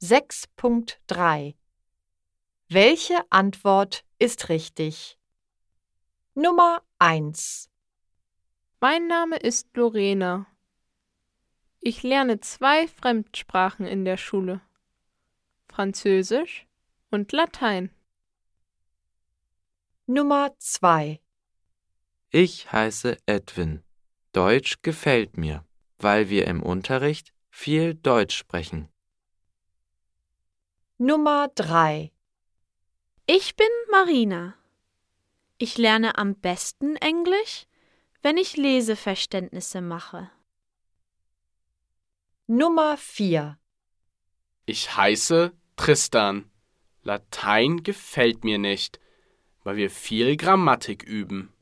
6.3 Welche Antwort ist richtig? Nummer 1 Mein Name ist Lorena. Ich lerne zwei Fremdsprachen in der Schule. Französisch und Latein. Nummer 2 Ich heiße Edwin. Deutsch gefällt mir, weil wir im Unterricht viel Deutsch sprechen. Nummer 3 Ich bin Marina. Ich lerne am besten Englisch, wenn ich Leseverständnisse mache. Nummer 4 Ich heiße Tristan. Latein gefällt mir nicht, weil wir viel Grammatik üben.